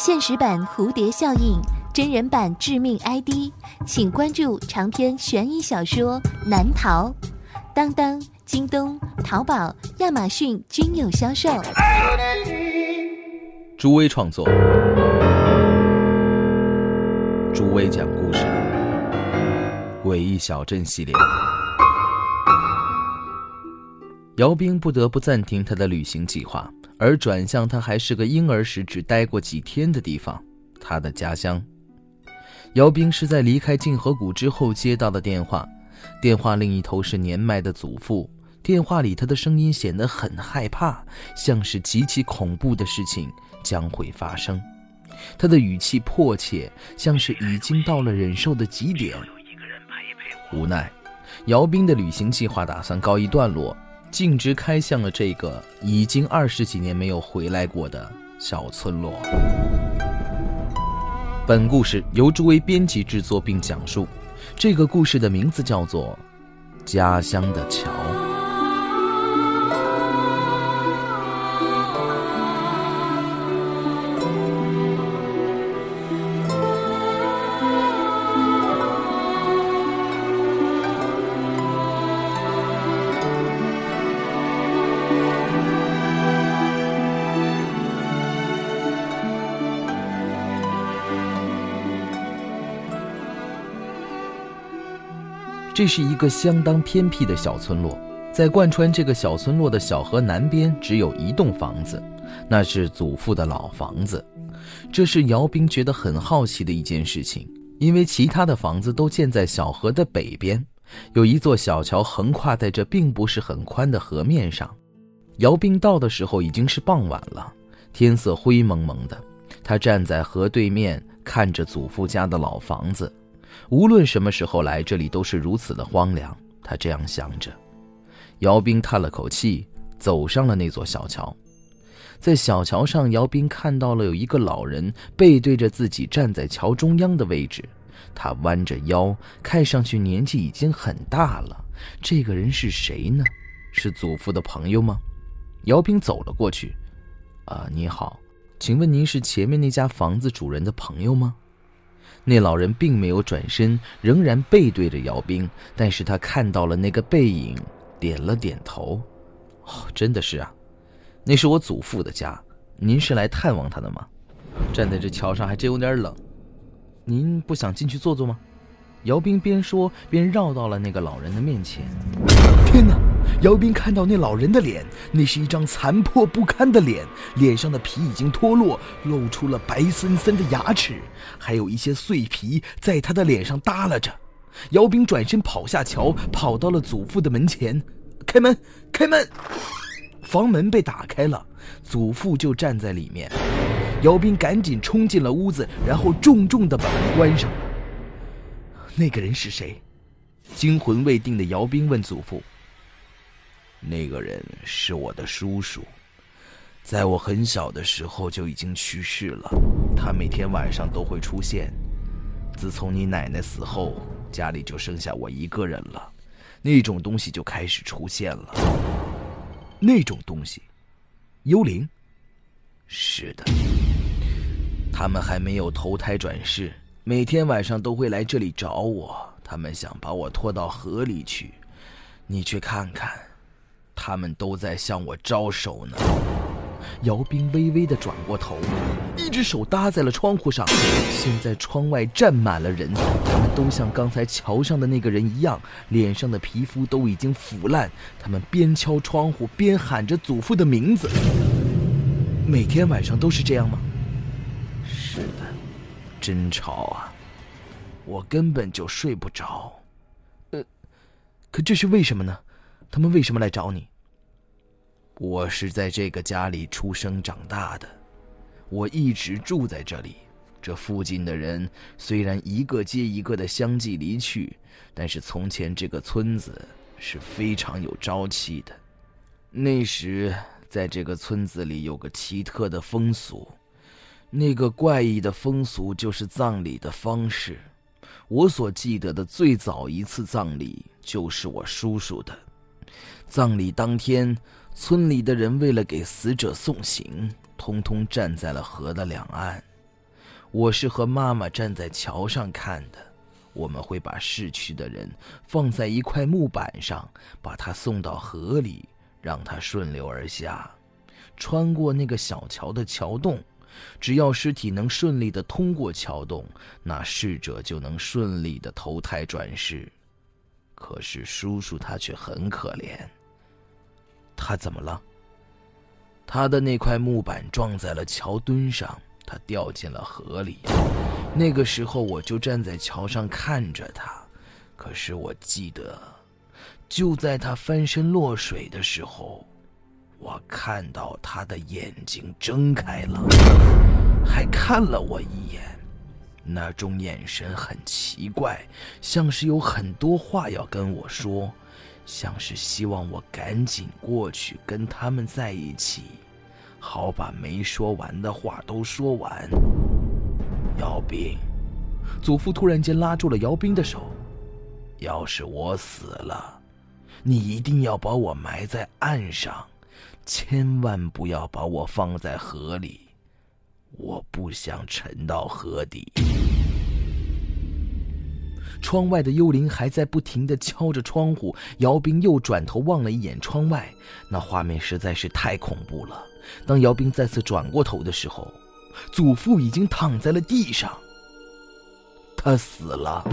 现实版蝴蝶效应，真人版致命 ID，请关注长篇悬疑小说《难逃》，当当、京东、淘宝、亚马逊均有销售。朱威创作，朱威讲故事，诡异小镇系列。姚兵不得不暂停他的旅行计划。而转向他还是个婴儿时只待过几天的地方，他的家乡。姚兵是在离开静河谷之后接到的电话，电话另一头是年迈的祖父。电话里他的声音显得很害怕，像是极其恐怖的事情将会发生。他的语气迫切，像是已经到了忍受的极点。无奈，姚兵的旅行计划打算告一段落。径直开向了这个已经二十几年没有回来过的小村落。本故事由诸位编辑制作并讲述，这个故事的名字叫做《家乡的桥》。这是一个相当偏僻的小村落，在贯穿这个小村落的小河南边，只有一栋房子，那是祖父的老房子。这是姚兵觉得很好奇的一件事情，因为其他的房子都建在小河的北边，有一座小桥横跨在这并不是很宽的河面上。姚兵到的时候已经是傍晚了，天色灰蒙蒙的，他站在河对面，看着祖父家的老房子。无论什么时候来这里，都是如此的荒凉。他这样想着。姚斌叹了口气，走上了那座小桥。在小桥上，姚斌看到了有一个老人背对着自己站在桥中央的位置。他弯着腰，看上去年纪已经很大了。这个人是谁呢？是祖父的朋友吗？姚斌走了过去。啊，你好，请问您是前面那家房子主人的朋友吗？那老人并没有转身，仍然背对着姚兵，但是他看到了那个背影，点了点头。哦，真的是啊，那是我祖父的家。您是来探望他的吗？站在这桥上还真有点冷，您不想进去坐坐吗？姚兵边说边绕到了那个老人的面前。天哪！姚斌看到那老人的脸，那是一张残破不堪的脸，脸上的皮已经脱落，露出了白森森的牙齿，还有一些碎皮在他的脸上耷拉着。姚斌转身跑下桥，跑到了祖父的门前，开门，开门！房门被打开了，祖父就站在里面。姚斌赶紧冲进了屋子，然后重重地把门关上。那个人是谁？惊魂未定的姚斌问祖父。那个人是我的叔叔，在我很小的时候就已经去世了。他每天晚上都会出现。自从你奶奶死后，家里就剩下我一个人了，那种东西就开始出现了。那种东西，幽灵。是的，他们还没有投胎转世，每天晚上都会来这里找我。他们想把我拖到河里去，你去看看。他们都在向我招手呢。姚斌微微的转过头，一只手搭在了窗户上。现在窗外站满了人，他们都像刚才桥上的那个人一样，脸上的皮肤都已经腐烂。他们边敲窗户边喊着祖父的名字。每天晚上都是这样吗？是的，真吵啊！我根本就睡不着。呃，可这是为什么呢？他们为什么来找你？我是在这个家里出生长大的，我一直住在这里。这附近的人虽然一个接一个的相继离去，但是从前这个村子是非常有朝气的。那时，在这个村子里有个奇特的风俗，那个怪异的风俗就是葬礼的方式。我所记得的最早一次葬礼，就是我叔叔的。葬礼当天，村里的人为了给死者送行，通通站在了河的两岸。我是和妈妈站在桥上看的。我们会把逝去的人放在一块木板上，把他送到河里，让他顺流而下，穿过那个小桥的桥洞。只要尸体能顺利的通过桥洞，那逝者就能顺利的投胎转世。可是叔叔他却很可怜。他怎么了？他的那块木板撞在了桥墩上，他掉进了河里。那个时候我就站在桥上看着他，可是我记得，就在他翻身落水的时候。我看到他的眼睛睁开了，还看了我一眼，那种眼神很奇怪，像是有很多话要跟我说，像是希望我赶紧过去跟他们在一起，好把没说完的话都说完。姚兵，祖父突然间拉住了姚兵的手，要是我死了，你一定要把我埋在岸上。千万不要把我放在河里，我不想沉到河底。窗外的幽灵还在不停的敲着窗户，姚斌又转头望了一眼窗外，那画面实在是太恐怖了。当姚斌再次转过头的时候，祖父已经躺在了地上，他死了。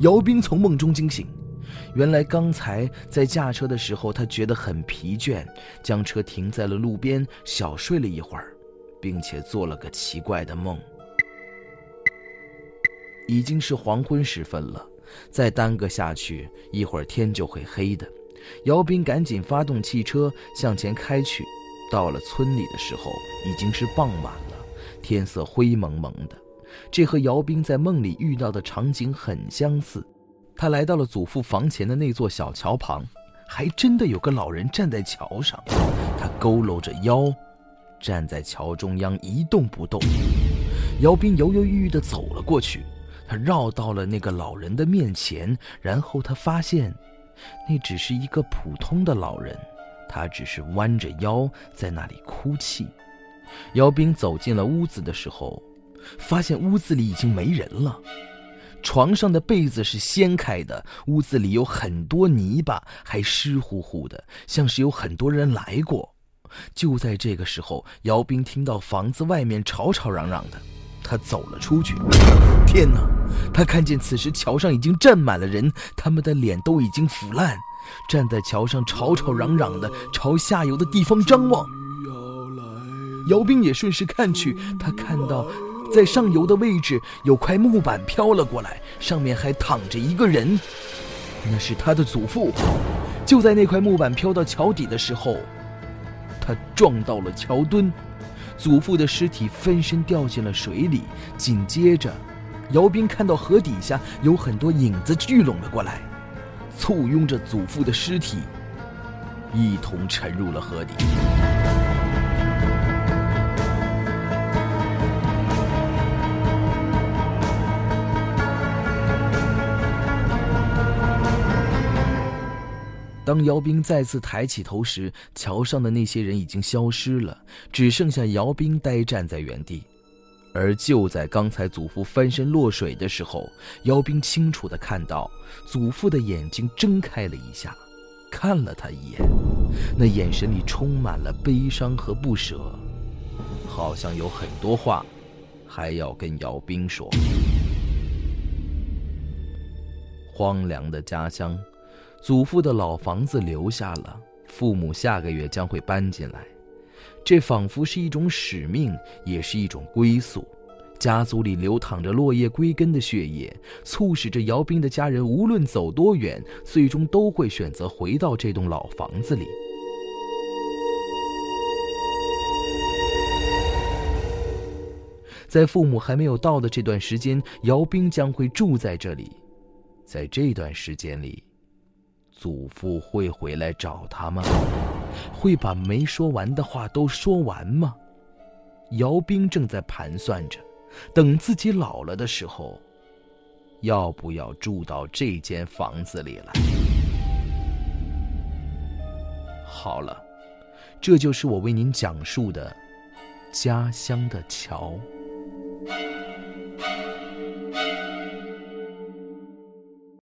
姚斌从梦中惊醒，原来刚才在驾车的时候，他觉得很疲倦，将车停在了路边，小睡了一会儿，并且做了个奇怪的梦。已经是黄昏时分了，再耽搁下去，一会儿天就会黑的。姚斌赶紧发动汽车向前开去，到了村里的时候，已经是傍晚了，天色灰蒙蒙的。这和姚兵在梦里遇到的场景很相似。他来到了祖父房前的那座小桥旁，还真的有个老人站在桥上。他佝偻着腰，站在桥中央一动不动。姚斌犹犹豫豫地走了过去，他绕到了那个老人的面前，然后他发现，那只是一个普通的老人，他只是弯着腰在那里哭泣。姚兵走进了屋子的时候。发现屋子里已经没人了，床上的被子是掀开的，屋子里有很多泥巴，还湿乎乎的，像是有很多人来过。就在这个时候，姚兵听到房子外面吵吵嚷嚷的，他走了出去。天哪！他看见此时桥上已经站满了人，他们的脸都已经腐烂，站在桥上吵吵嚷嚷的，朝下游的地方张望。姚兵也顺势看去，他看到。在上游的位置有块木板飘了过来，上面还躺着一个人，那是他的祖父。就在那块木板飘到桥底的时候，他撞到了桥墩，祖父的尸体翻身掉进了水里。紧接着，姚斌看到河底下有很多影子聚拢了过来，簇拥着祖父的尸体，一同沉入了河底。当姚兵再次抬起头时，桥上的那些人已经消失了，只剩下姚兵呆站在原地。而就在刚才祖父翻身落水的时候，姚兵清楚地看到祖父的眼睛睁开了一下，看了他一眼，那眼神里充满了悲伤和不舍，好像有很多话还要跟姚兵说。荒凉的家乡。祖父的老房子留下了，父母下个月将会搬进来，这仿佛是一种使命，也是一种归宿。家族里流淌着落叶归根的血液，促使着姚兵的家人无论走多远，最终都会选择回到这栋老房子里。在父母还没有到的这段时间，姚兵将会住在这里，在这段时间里。祖父会回来找他吗？会把没说完的话都说完吗？姚兵正在盘算着等自己老了的时候要不要住到这间房子里来？好了这就是我为您讲述的家乡的桥。